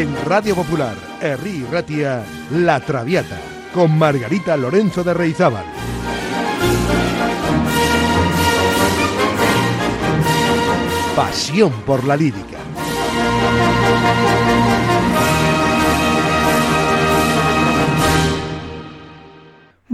En Radio Popular, Herri Ratia, La Traviata, con Margarita Lorenzo de Reizábal. Pasión por la lírica.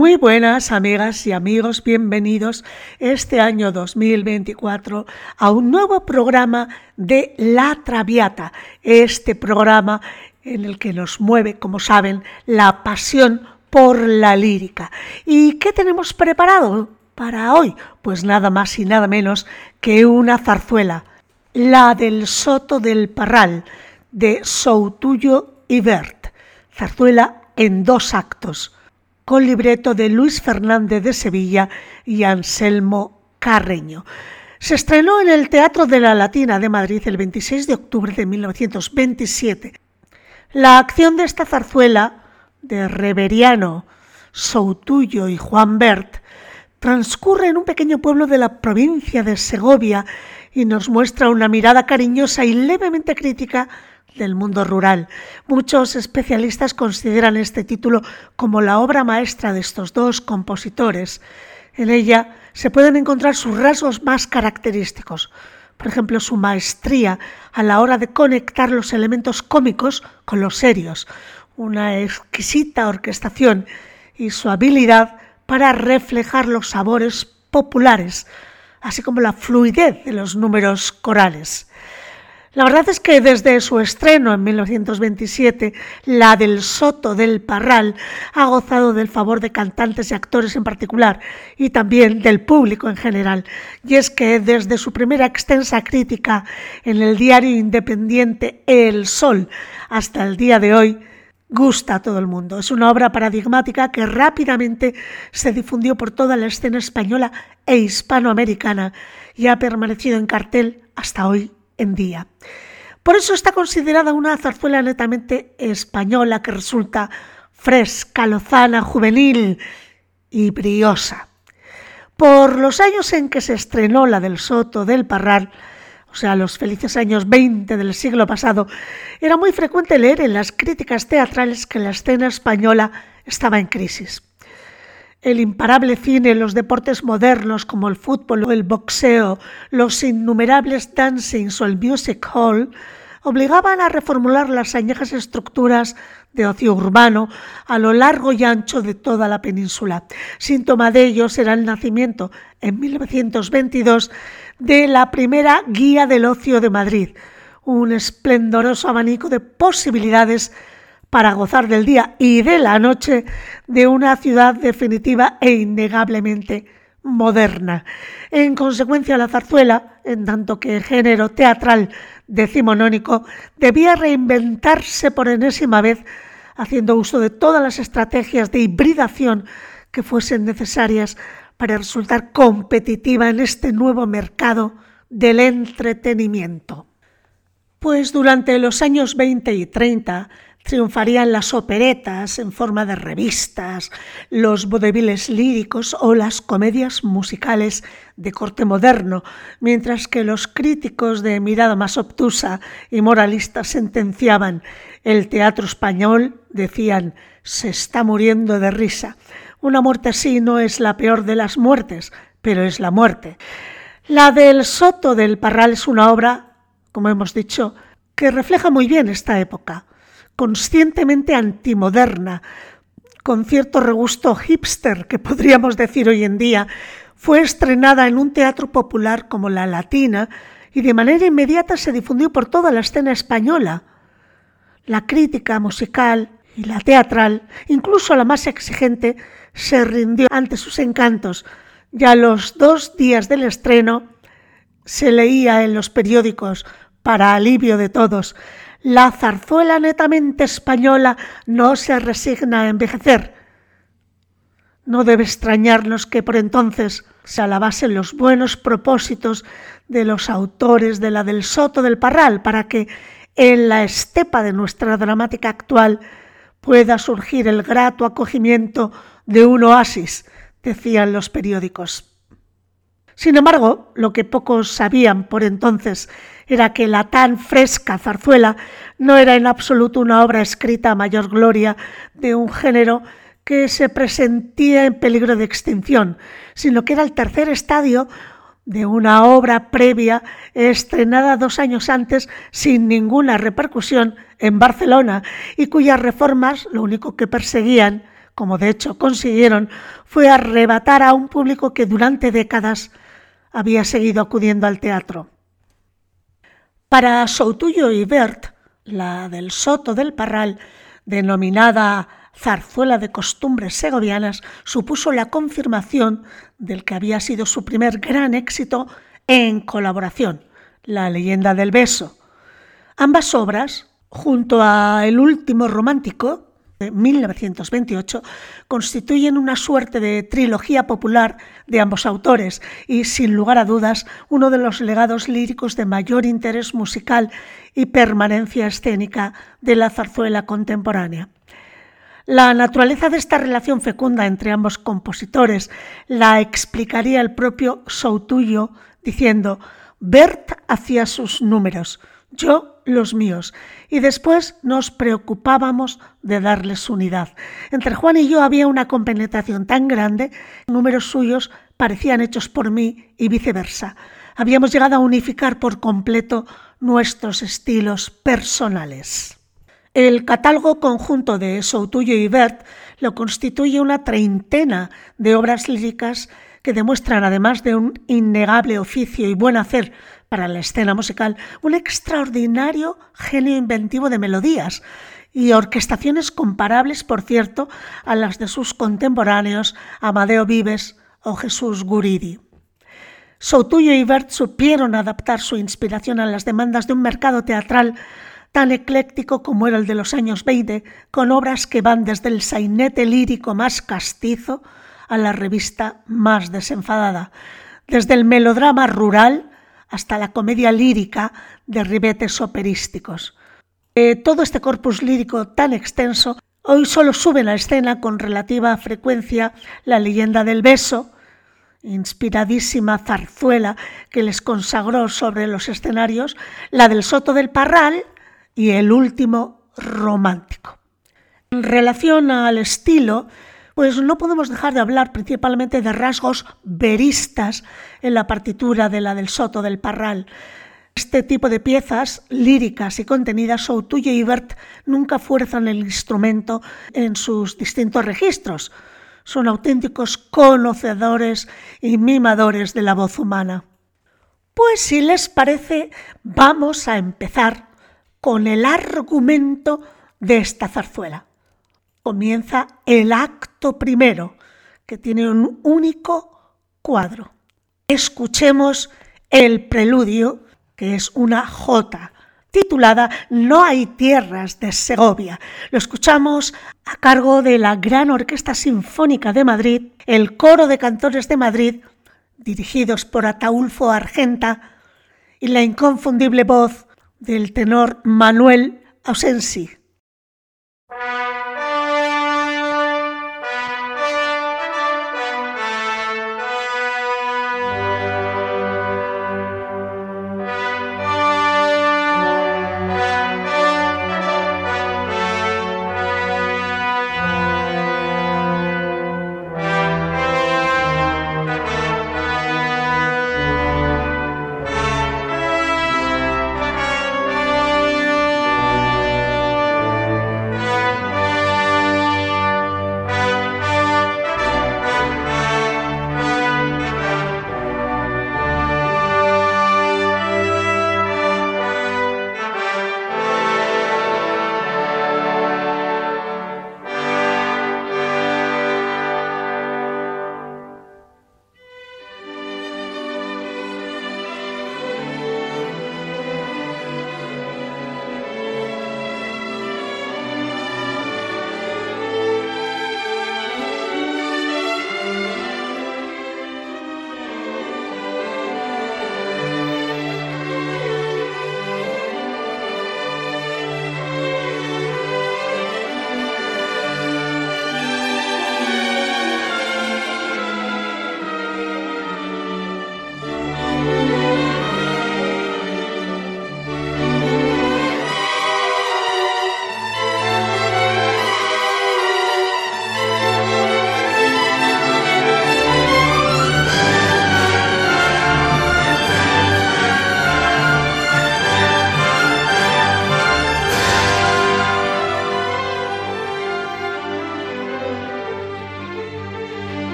Muy buenas amigas y amigos, bienvenidos este año 2024 a un nuevo programa de La Traviata, este programa en el que nos mueve, como saben, la pasión por la lírica. ¿Y qué tenemos preparado para hoy? Pues nada más y nada menos que una zarzuela, la del Soto del Parral, de Soutuyo y Bert, zarzuela en dos actos con libreto de Luis Fernández de Sevilla y Anselmo Carreño. Se estrenó en el Teatro de la Latina de Madrid el 26 de octubre de 1927. La acción de esta zarzuela, de Reveriano, Soutuyo y Juan Bert, transcurre en un pequeño pueblo de la provincia de Segovia y nos muestra una mirada cariñosa y levemente crítica del mundo rural. Muchos especialistas consideran este título como la obra maestra de estos dos compositores. En ella se pueden encontrar sus rasgos más característicos, por ejemplo, su maestría a la hora de conectar los elementos cómicos con los serios, una exquisita orquestación y su habilidad para reflejar los sabores populares, así como la fluidez de los números corales. La verdad es que desde su estreno en 1927, la del Soto del Parral ha gozado del favor de cantantes y actores en particular y también del público en general. Y es que desde su primera extensa crítica en el diario independiente El Sol hasta el día de hoy, gusta a todo el mundo. Es una obra paradigmática que rápidamente se difundió por toda la escena española e hispanoamericana y ha permanecido en cartel hasta hoy día. Por eso está considerada una zarzuela netamente española que resulta fresca, lozana, juvenil y briosa. Por los años en que se estrenó la del Soto del Parral, o sea, los felices años 20 del siglo pasado, era muy frecuente leer en las críticas teatrales que la escena española estaba en crisis el imparable cine, los deportes modernos como el fútbol o el boxeo, los innumerables dancings o el music hall, obligaban a reformular las añejas estructuras de ocio urbano a lo largo y ancho de toda la península. Síntoma de ello será el nacimiento, en 1922, de la primera Guía del Ocio de Madrid, un esplendoroso abanico de posibilidades para gozar del día y de la noche de una ciudad definitiva e innegablemente moderna. En consecuencia, la zarzuela, en tanto que género teatral decimonónico, debía reinventarse por enésima vez, haciendo uso de todas las estrategias de hibridación que fuesen necesarias para resultar competitiva en este nuevo mercado del entretenimiento. Pues durante los años 20 y 30, triunfarían las operetas en forma de revistas, los vodeviles líricos o las comedias musicales de corte moderno, mientras que los críticos de mirada más obtusa y moralista sentenciaban el teatro español, decían, se está muriendo de risa. Una muerte así no es la peor de las muertes, pero es la muerte. La del Soto del Parral es una obra, como hemos dicho, que refleja muy bien esta época conscientemente antimoderna, con cierto regusto hipster que podríamos decir hoy en día, fue estrenada en un teatro popular como la Latina y de manera inmediata se difundió por toda la escena española. La crítica musical y la teatral, incluso la más exigente, se rindió ante sus encantos. Ya los dos días del estreno se leía en los periódicos, para alivio de todos, la zarzuela netamente española no se resigna a envejecer. No debe extrañarnos que por entonces se alabasen los buenos propósitos de los autores de la del Soto del Parral para que en la estepa de nuestra dramática actual pueda surgir el grato acogimiento de un oasis, decían los periódicos. Sin embargo, lo que pocos sabían por entonces era que la tan fresca zarzuela no era en absoluto una obra escrita a mayor gloria de un género que se presentía en peligro de extinción, sino que era el tercer estadio de una obra previa estrenada dos años antes sin ninguna repercusión en Barcelona y cuyas reformas lo único que perseguían, como de hecho consiguieron, fue arrebatar a un público que durante décadas había seguido acudiendo al teatro. Para Soutuyo y Bert, la del Soto del Parral, denominada zarzuela de costumbres segovianas, supuso la confirmación del que había sido su primer gran éxito en colaboración, La leyenda del beso. Ambas obras, junto a El último romántico, de 1928 constituyen una suerte de trilogía popular de ambos autores y, sin lugar a dudas, uno de los legados líricos de mayor interés musical y permanencia escénica de la zarzuela contemporánea. La naturaleza de esta relación fecunda entre ambos compositores la explicaría el propio Soutuyo diciendo Bert hacía sus números, yo los míos, y después nos preocupábamos de darles unidad. Entre Juan y yo había una compenetración tan grande, números suyos parecían hechos por mí y viceversa. Habíamos llegado a unificar por completo nuestros estilos personales. El catálogo conjunto de Soutuyo y Bert lo constituye una treintena de obras líricas que demuestran, además de un innegable oficio y buen hacer para la escena musical, un extraordinario genio inventivo de melodías y orquestaciones comparables, por cierto, a las de sus contemporáneos Amadeo Vives o Jesús Guridi. Soutuyo y Bert supieron adaptar su inspiración a las demandas de un mercado teatral tan ecléctico como era el de los años 20, con obras que van desde el sainete lírico más castizo a la revista más desenfadada, desde el melodrama rural hasta la comedia lírica de ribetes operísticos. Eh, todo este corpus lírico tan extenso hoy solo sube a la escena con relativa frecuencia la leyenda del beso, inspiradísima zarzuela que les consagró sobre los escenarios, la del Soto del Parral y el último romántico. En relación al estilo, pues no podemos dejar de hablar principalmente de rasgos veristas en la partitura de la del Soto del Parral. Este tipo de piezas líricas y contenidas, Soutuyo y Bert nunca fuerzan el instrumento en sus distintos registros. Son auténticos conocedores y mimadores de la voz humana. Pues si les parece, vamos a empezar con el argumento de esta zarzuela comienza el acto primero, que tiene un único cuadro. Escuchemos el preludio, que es una jota, titulada No hay tierras de Segovia. Lo escuchamos a cargo de la Gran Orquesta Sinfónica de Madrid, el Coro de Cantores de Madrid, dirigidos por Ataulfo Argenta, y la inconfundible voz del tenor Manuel Ausensi.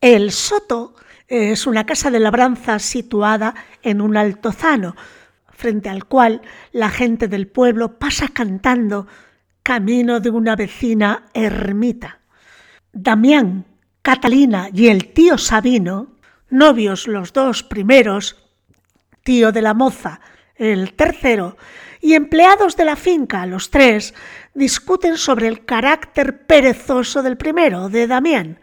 El soto es una casa de labranza situada en un altozano, frente al cual la gente del pueblo pasa cantando camino de una vecina ermita. Damián, Catalina y el tío Sabino, novios los dos primeros, tío de la moza el tercero, y empleados de la finca los tres, discuten sobre el carácter perezoso del primero, de Damián,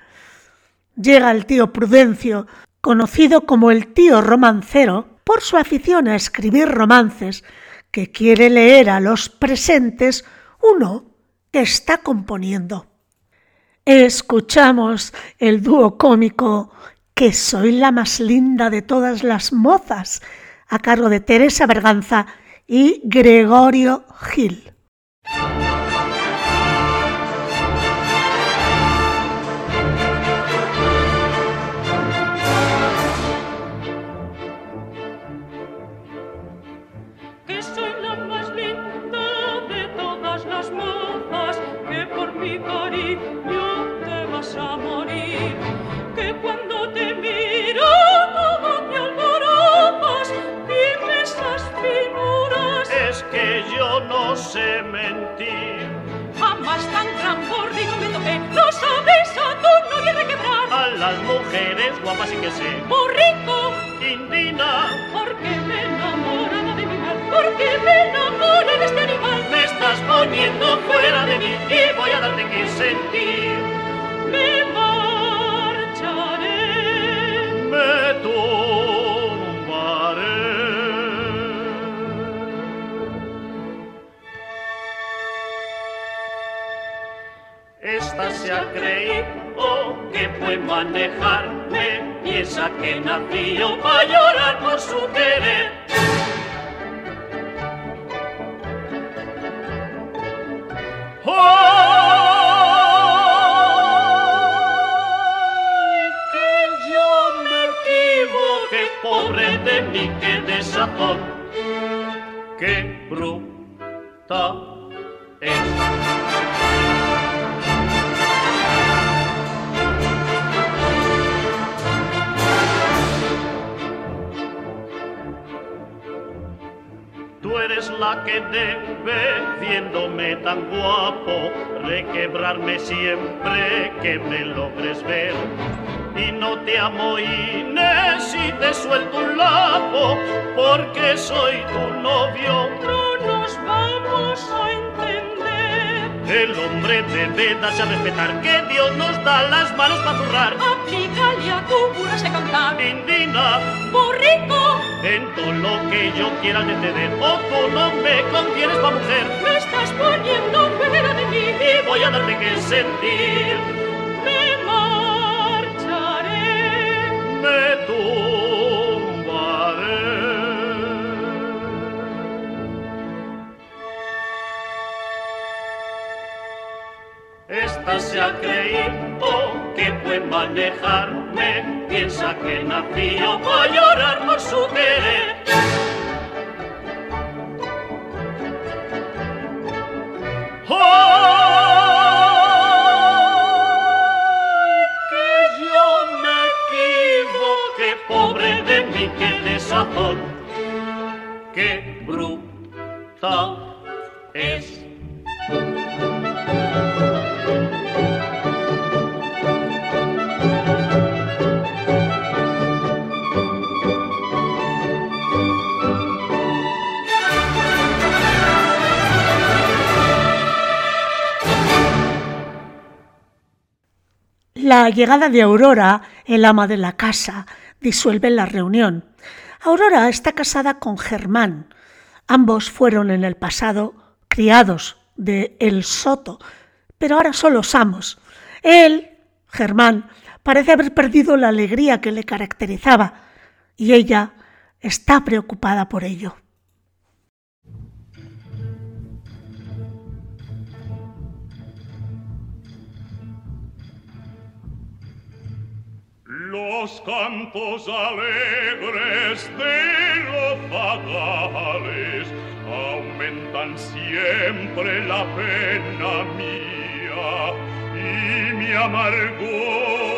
llega el tío Prudencio, conocido como el tío romancero, por su afición a escribir romances, que quiere leer a los presentes uno que está componiendo. Escuchamos el dúo cómico Que soy la más linda de todas las mozas, a cargo de Teresa Berganza y Gregorio Gil. A las mujeres guapas y que sé. Borrico, Indina, porque me enamoraba de mi mal, porque me enamoré de este animal. me estás poniendo fuera de mí y voy a darte que sentir. Me marcharé. Me tumbaré. Esta se ha creído que puede manejarme, piensa que nació para llorar por su querer. ¡Ay, que yo me equivoqué, pobre de mí, qué desazón, qué bruta es. Eres la que debe, viéndome tan guapo, requebrarme siempre que me logres ver. Y no te amo Inés si te suelto un lapo, porque soy tu novio. No nos vamos a entender. El hombre debe darse a respetar, que Dios nos da las manos para zurrar. Aplícale a tu cura sé cantar. Indina, en todo lo que yo quiera de ceder, o tú no me confieres pa' mujer. me estás poniendo fuera de mí. y voy a darte que sentir. Me marcharé. Me tumbaré. Esta se ha creído que puede manejarme, piensa que nació para llorar por su querer. ¡Ay, que yo me equivoqué, pobre de mí, qué desazón, qué bruta La llegada de Aurora, el ama de la casa, disuelve la reunión. Aurora está casada con Germán. Ambos fueron en el pasado criados de El Soto, pero ahora son los amos. Él, Germán, parece haber perdido la alegría que le caracterizaba y ella está preocupada por ello. los cantos alegres de los vagales aumentan siempre la pena mía y mi amargor.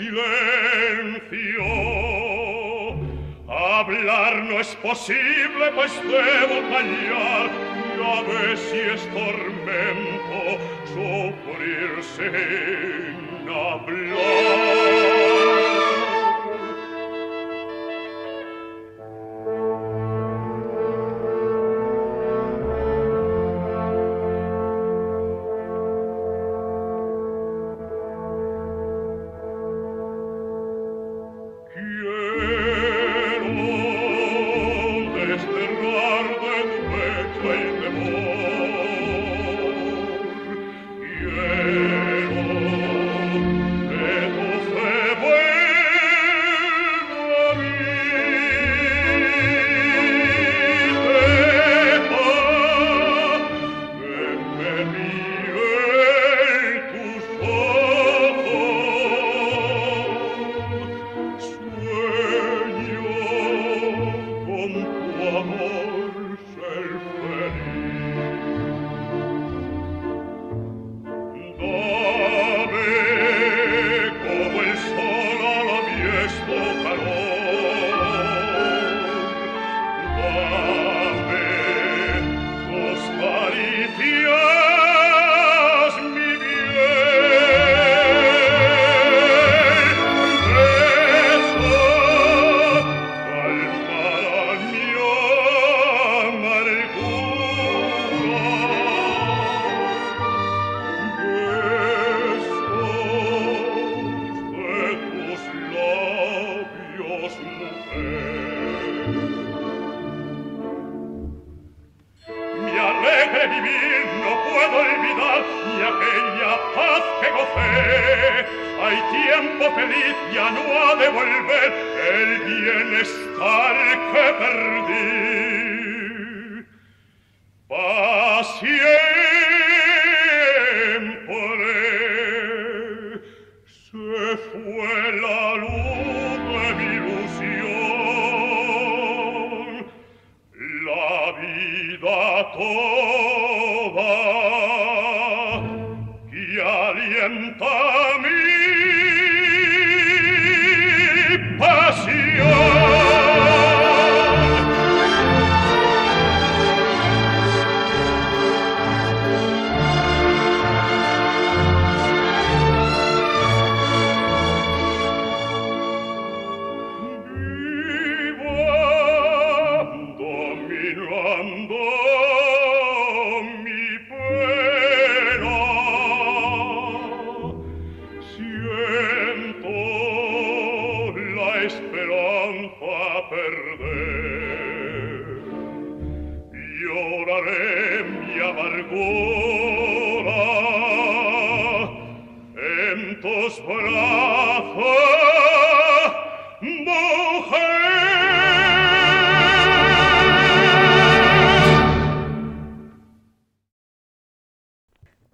silencio. Hablar no es posible pues debo callar. Ya ves si es tormento sufrir sin hablar.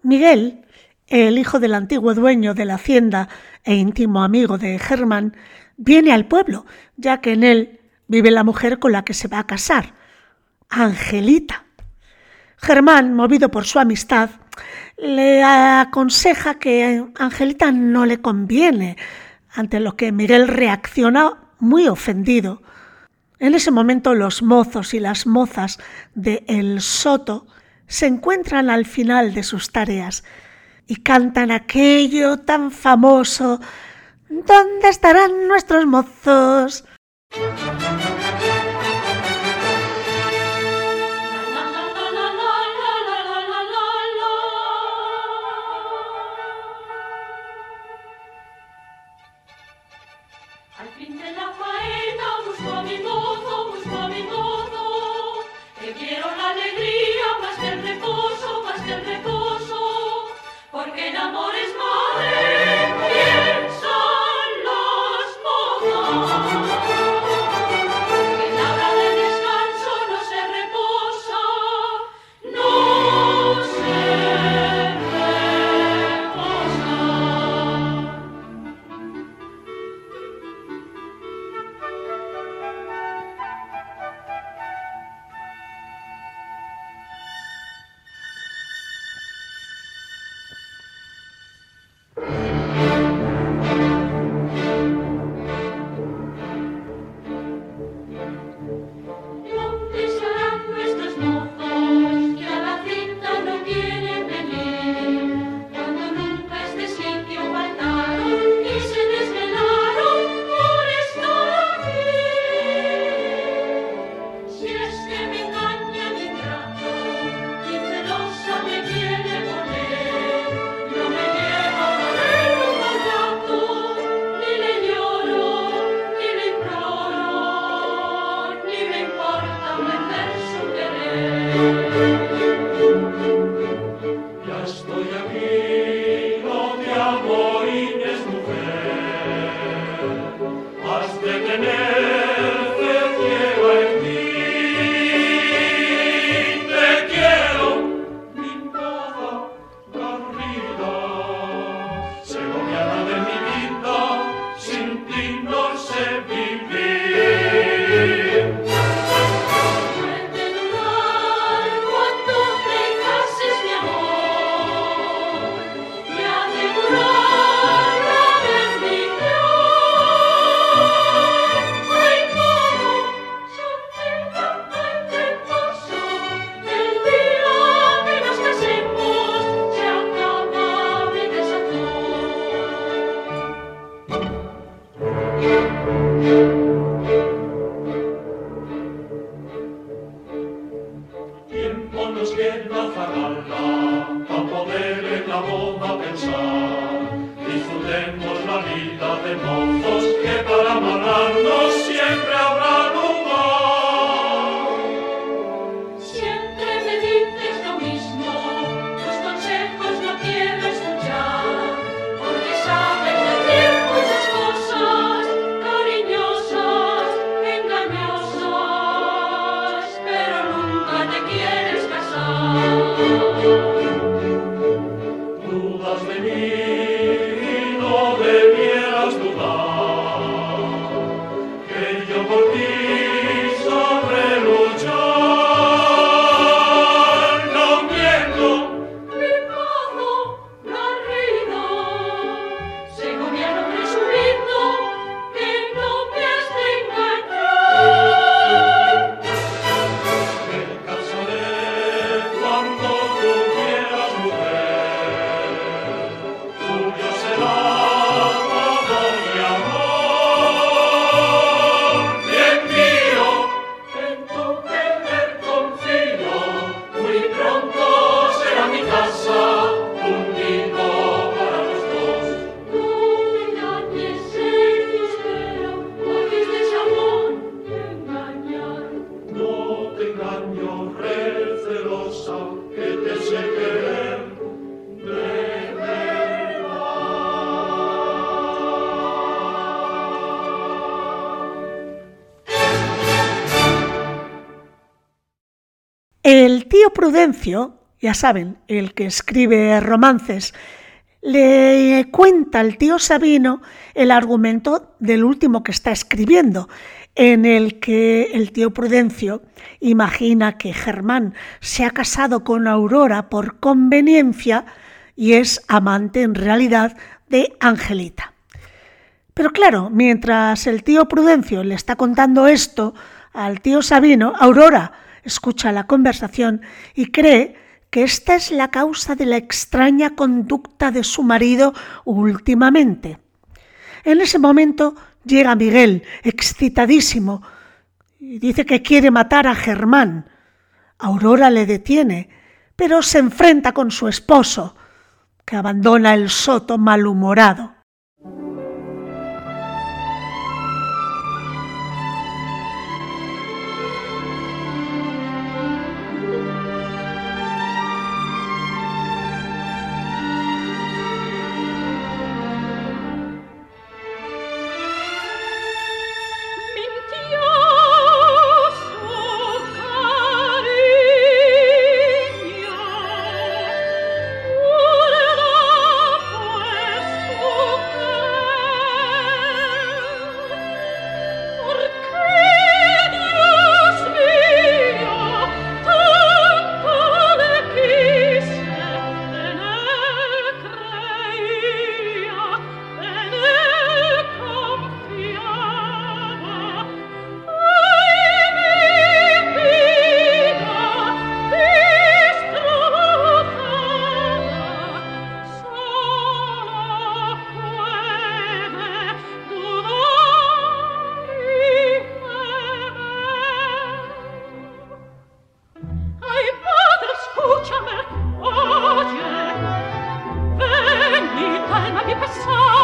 Miguel, el hijo del antiguo dueño de la hacienda e íntimo amigo de Germán, viene al pueblo, ya que en él vive la mujer con la que se va a casar, Angelita. Germán, movido por su amistad, le aconseja que Angelita no le conviene, ante lo que Miguel reacciona muy ofendido. En ese momento los mozos y las mozas de El Soto se encuentran al final de sus tareas y cantan aquello tan famoso ¿Dónde estarán nuestros mozos? Ya saben, el que escribe romances, le cuenta al tío Sabino el argumento del último que está escribiendo, en el que el tío Prudencio imagina que Germán se ha casado con Aurora por conveniencia y es amante en realidad de Angelita. Pero claro, mientras el tío Prudencio le está contando esto al tío Sabino, Aurora, escucha la conversación y cree que esta es la causa de la extraña conducta de su marido últimamente. En ese momento llega Miguel, excitadísimo, y dice que quiere matar a Germán. Aurora le detiene, pero se enfrenta con su esposo, que abandona el soto malhumorado. 啊。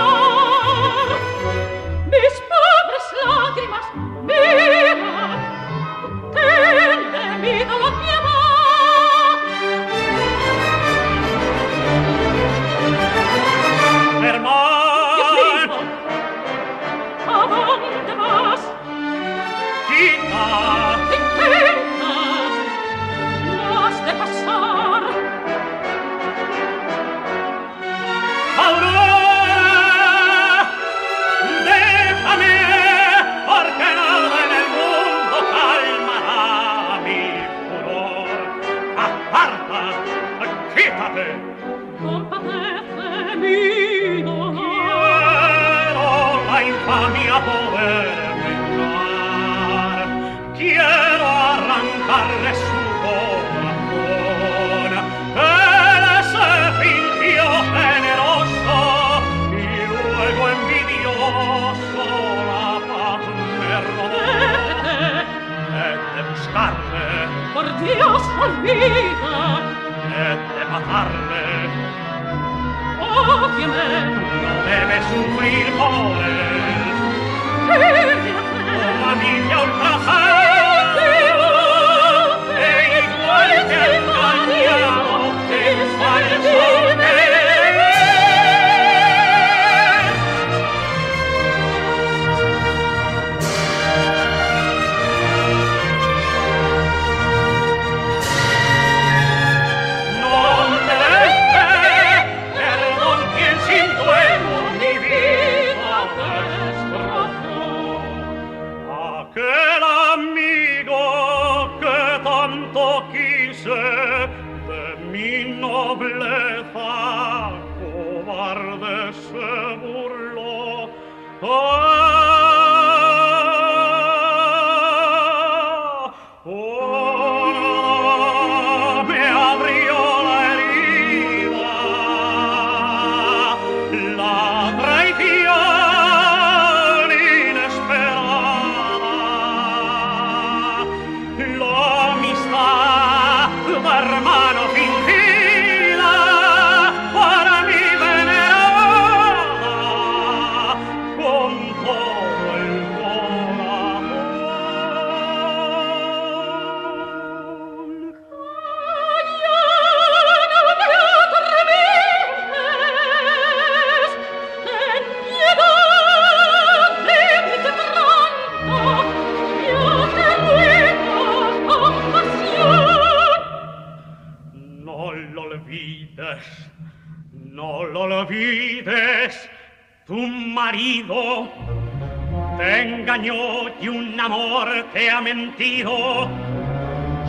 ha mentido.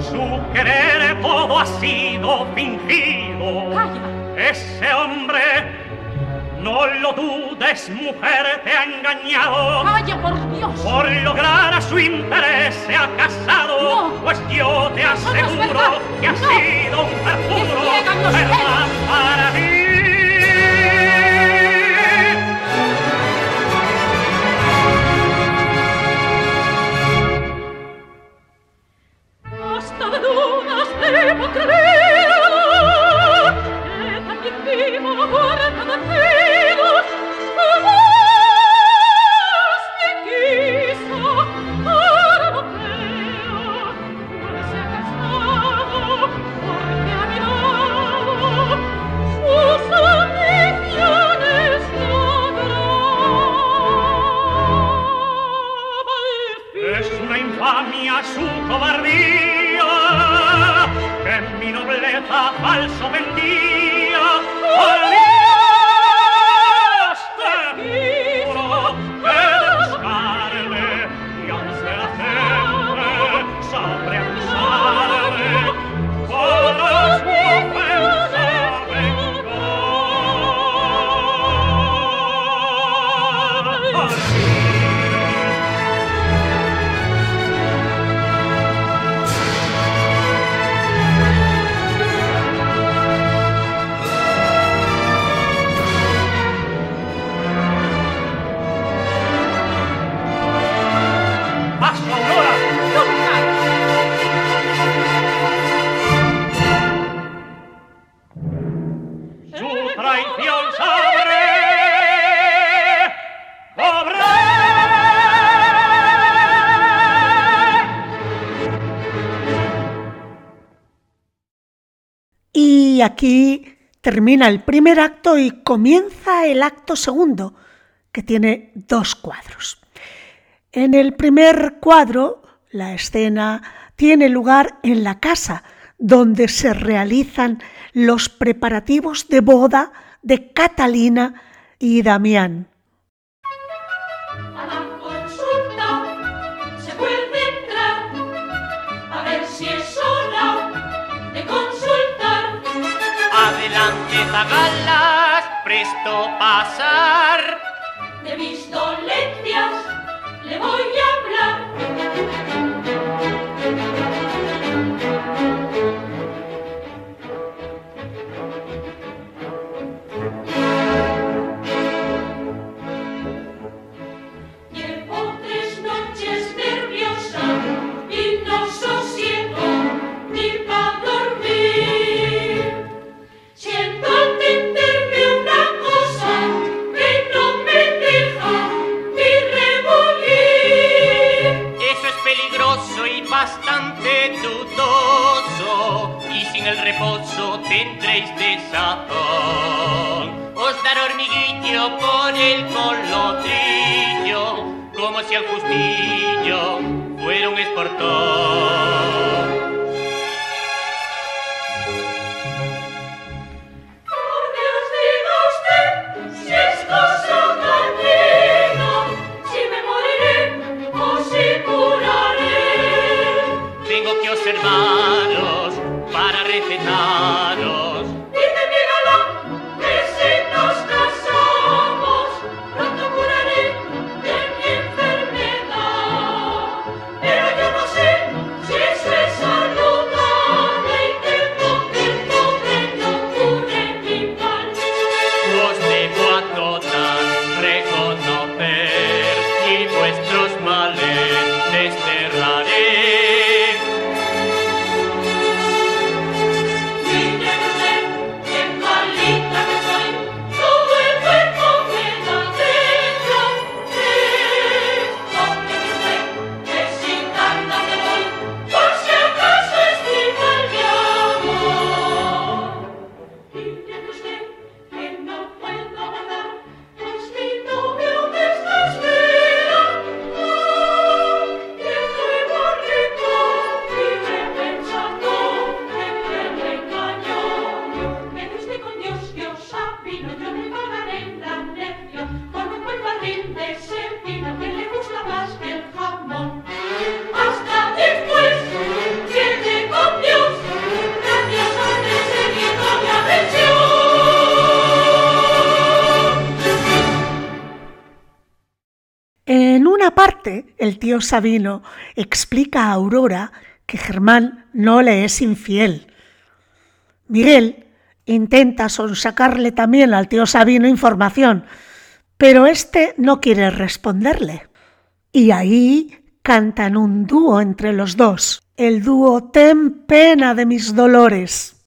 Su querer todo ha sido fingido. ¡Calla! Ese hombre, no lo dudes, mujer, te ha engañado. ¡Calla, por Dios! Por lograr a su interés se ha casado. No. Pues yo te aseguro que ha sido un perfume. para ti. termina el primer acto y comienza el acto segundo, que tiene dos cuadros. En el primer cuadro, la escena tiene lugar en la casa donde se realizan los preparativos de boda de Catalina y Damián. pasar. reposo tendréis de sazón. Os dará hormiguillo con el colotrillo, como si al justillo fuera un esportón. el tío Sabino explica a Aurora que Germán no le es infiel. Miguel intenta sonsacarle también al tío Sabino información, pero este no quiere responderle. Y ahí cantan un dúo entre los dos, el dúo Ten pena de mis dolores.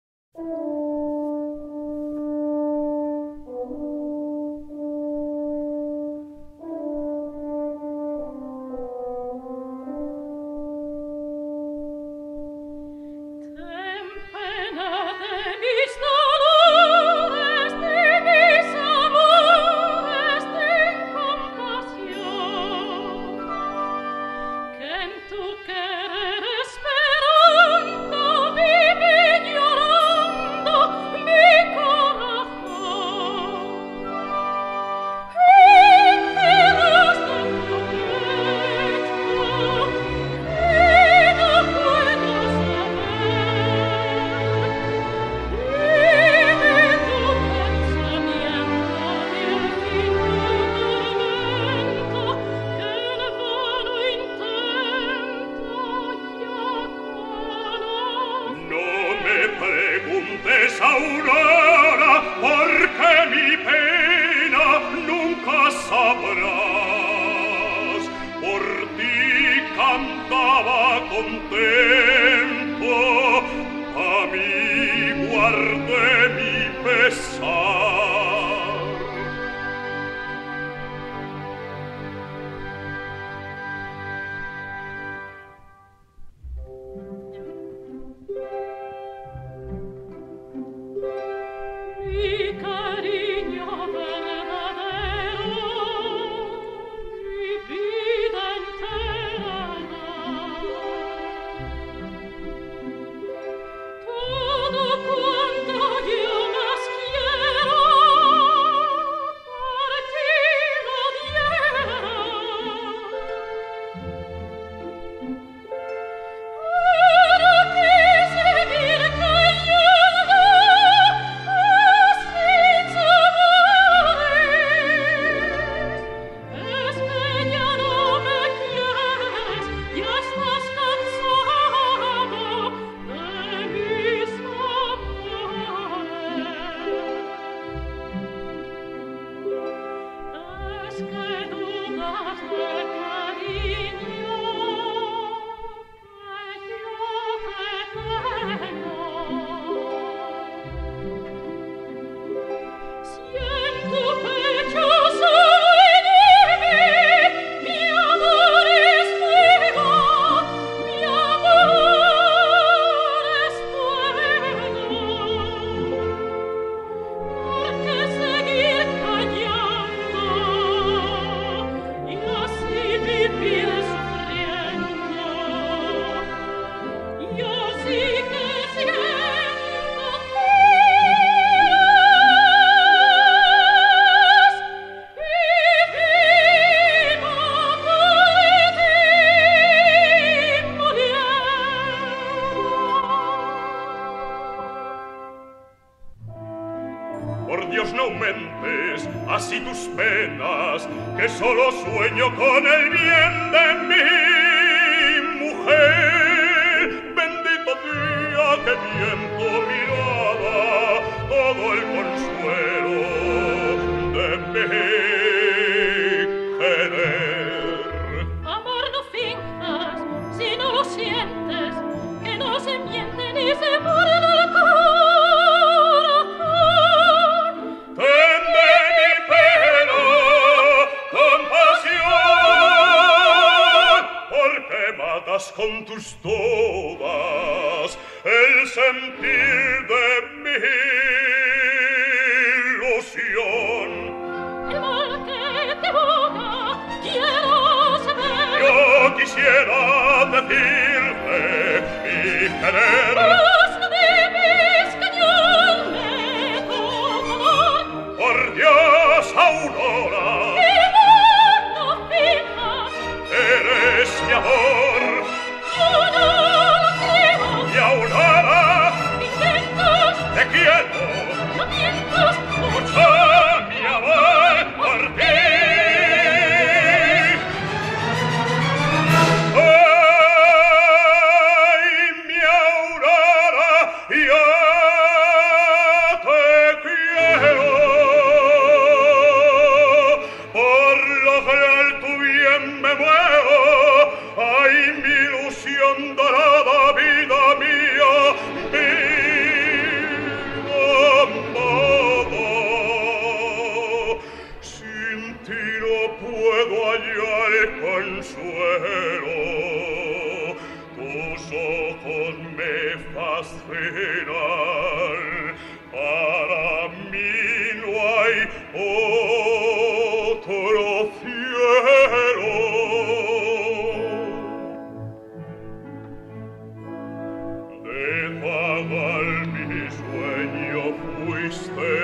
mio fuiste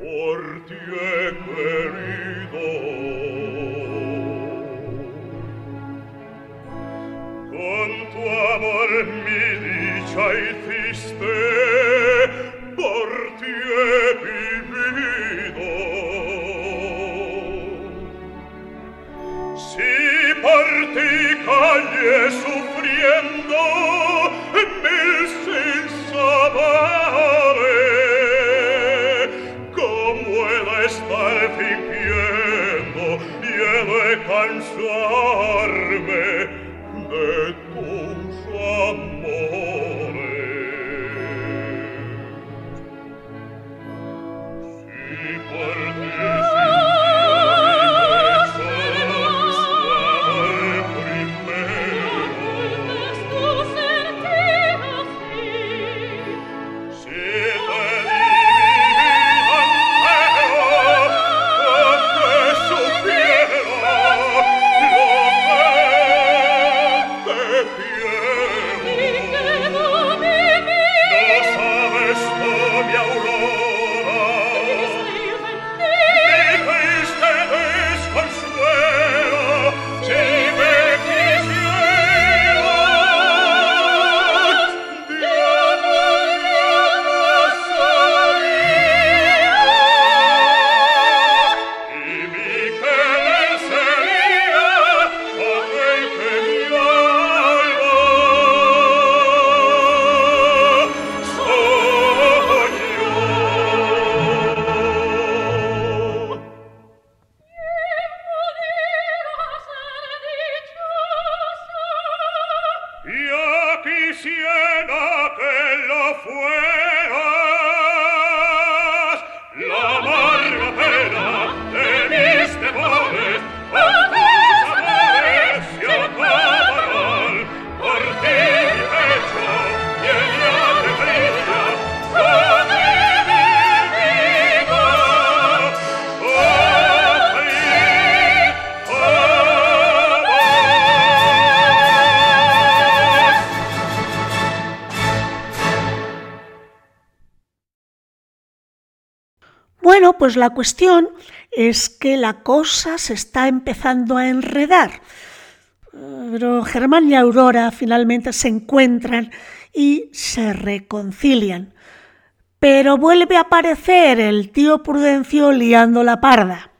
or ti he querido. Con tu amor mi dicha hiciste por ti he vivido. Si por ti callé sufriendo mil sin saber pues la cuestión es que la cosa se está empezando a enredar. Pero Germán y Aurora finalmente se encuentran y se reconcilian. Pero vuelve a aparecer el tío Prudencio liando la parda.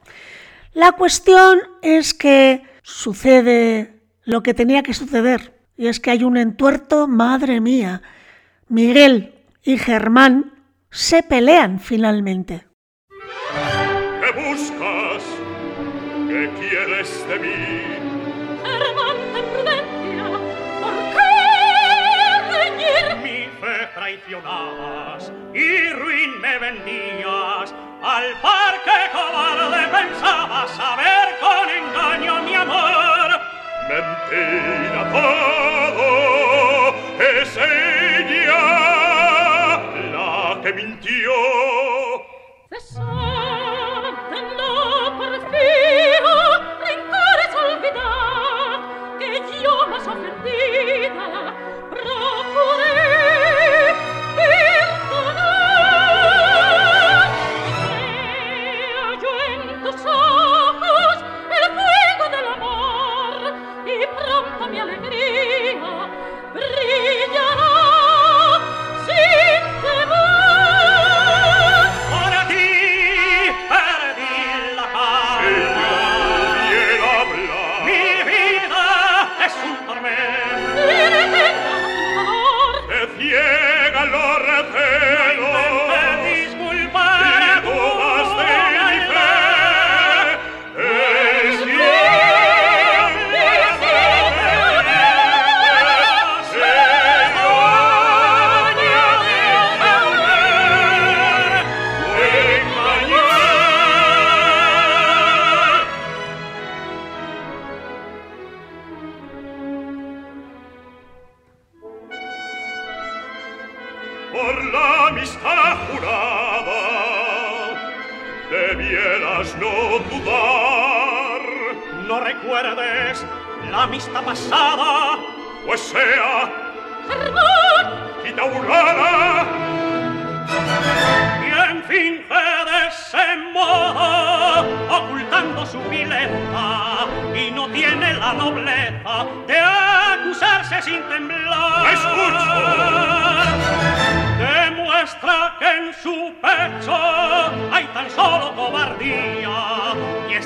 La cuestión es que sucede lo que tenía que suceder. Y es que hay un entuerto, madre mía. Miguel y Germán se pelean finalmente. me vendías. Al par que cobarde pensabas saber con engaño mi amor. Mentira todo, ese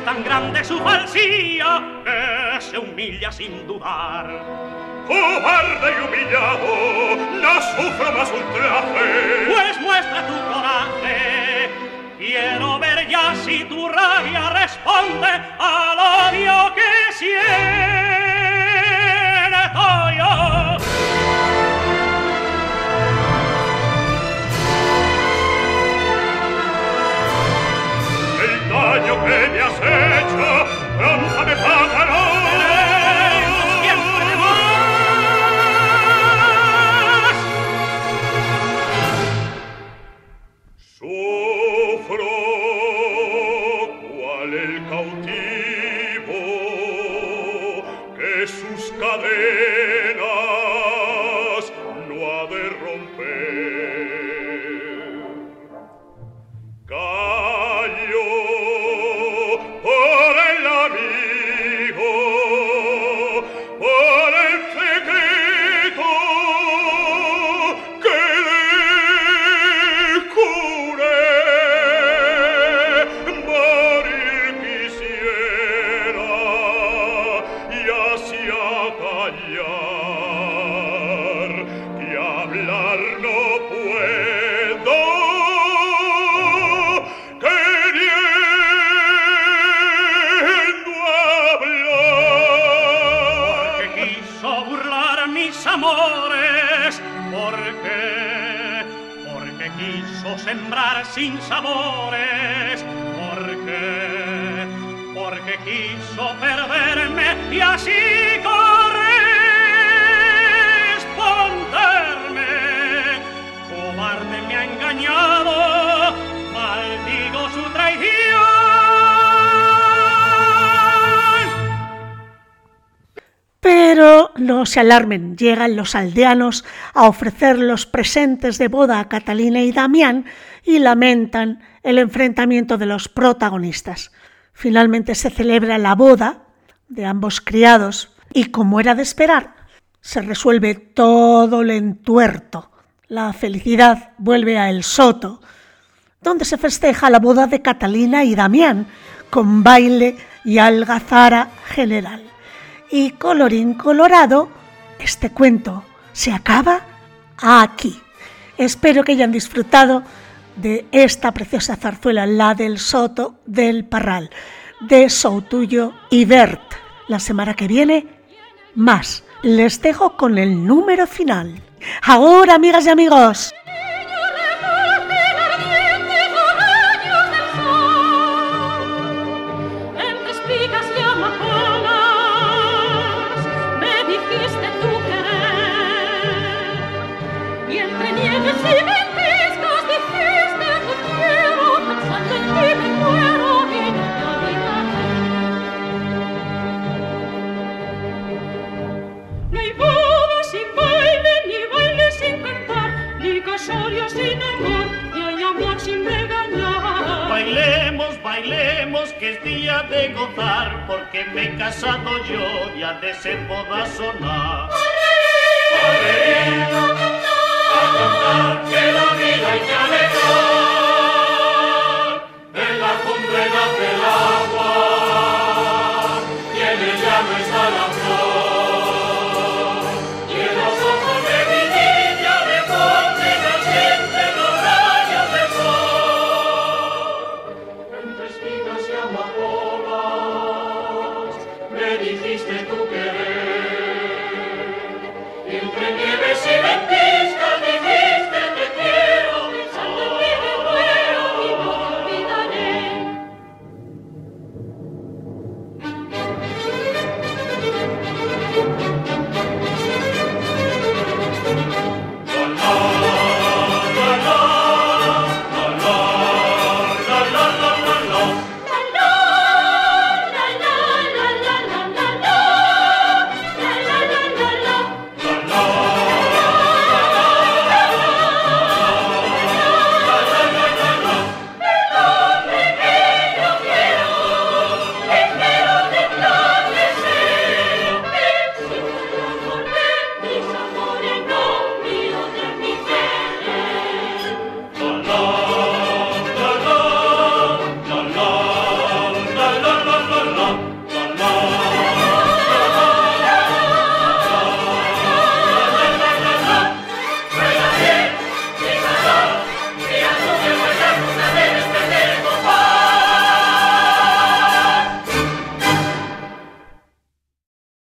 tan grande su falsía que se humilla sin dudar. Cobarde y humillado, no sufro más ultraje. Pues muestra tu coraje. Quiero ver ya si tu rabia responde al odio que siento bagno che mi asseggio, pronta me paga porque quiso perderme y así corresponderme. Cobarde me ha engañado, maldigo su traición. Pero no se alarmen, llegan los aldeanos a ofrecer los presentes de boda a Catalina y Damián y lamentan el enfrentamiento de los protagonistas. Finalmente se celebra la boda de ambos criados y como era de esperar, se resuelve todo el entuerto. la felicidad vuelve a El Soto, donde se festeja la boda de Catalina y Damián, con baile y algazara general. Y colorín colorado, este cuento se acaba aquí. Espero que hayan disfrutado de esta preciosa zarzuela, la del Soto del Parral, de Soutuyo y Bert. La semana que viene, más. Les dejo con el número final. Ahora, amigas y amigos. Que es día de gozar, porque me he casado yo y ha de ser boda sonar. que la vida hay que alegrar. En la cumbre nace el agua,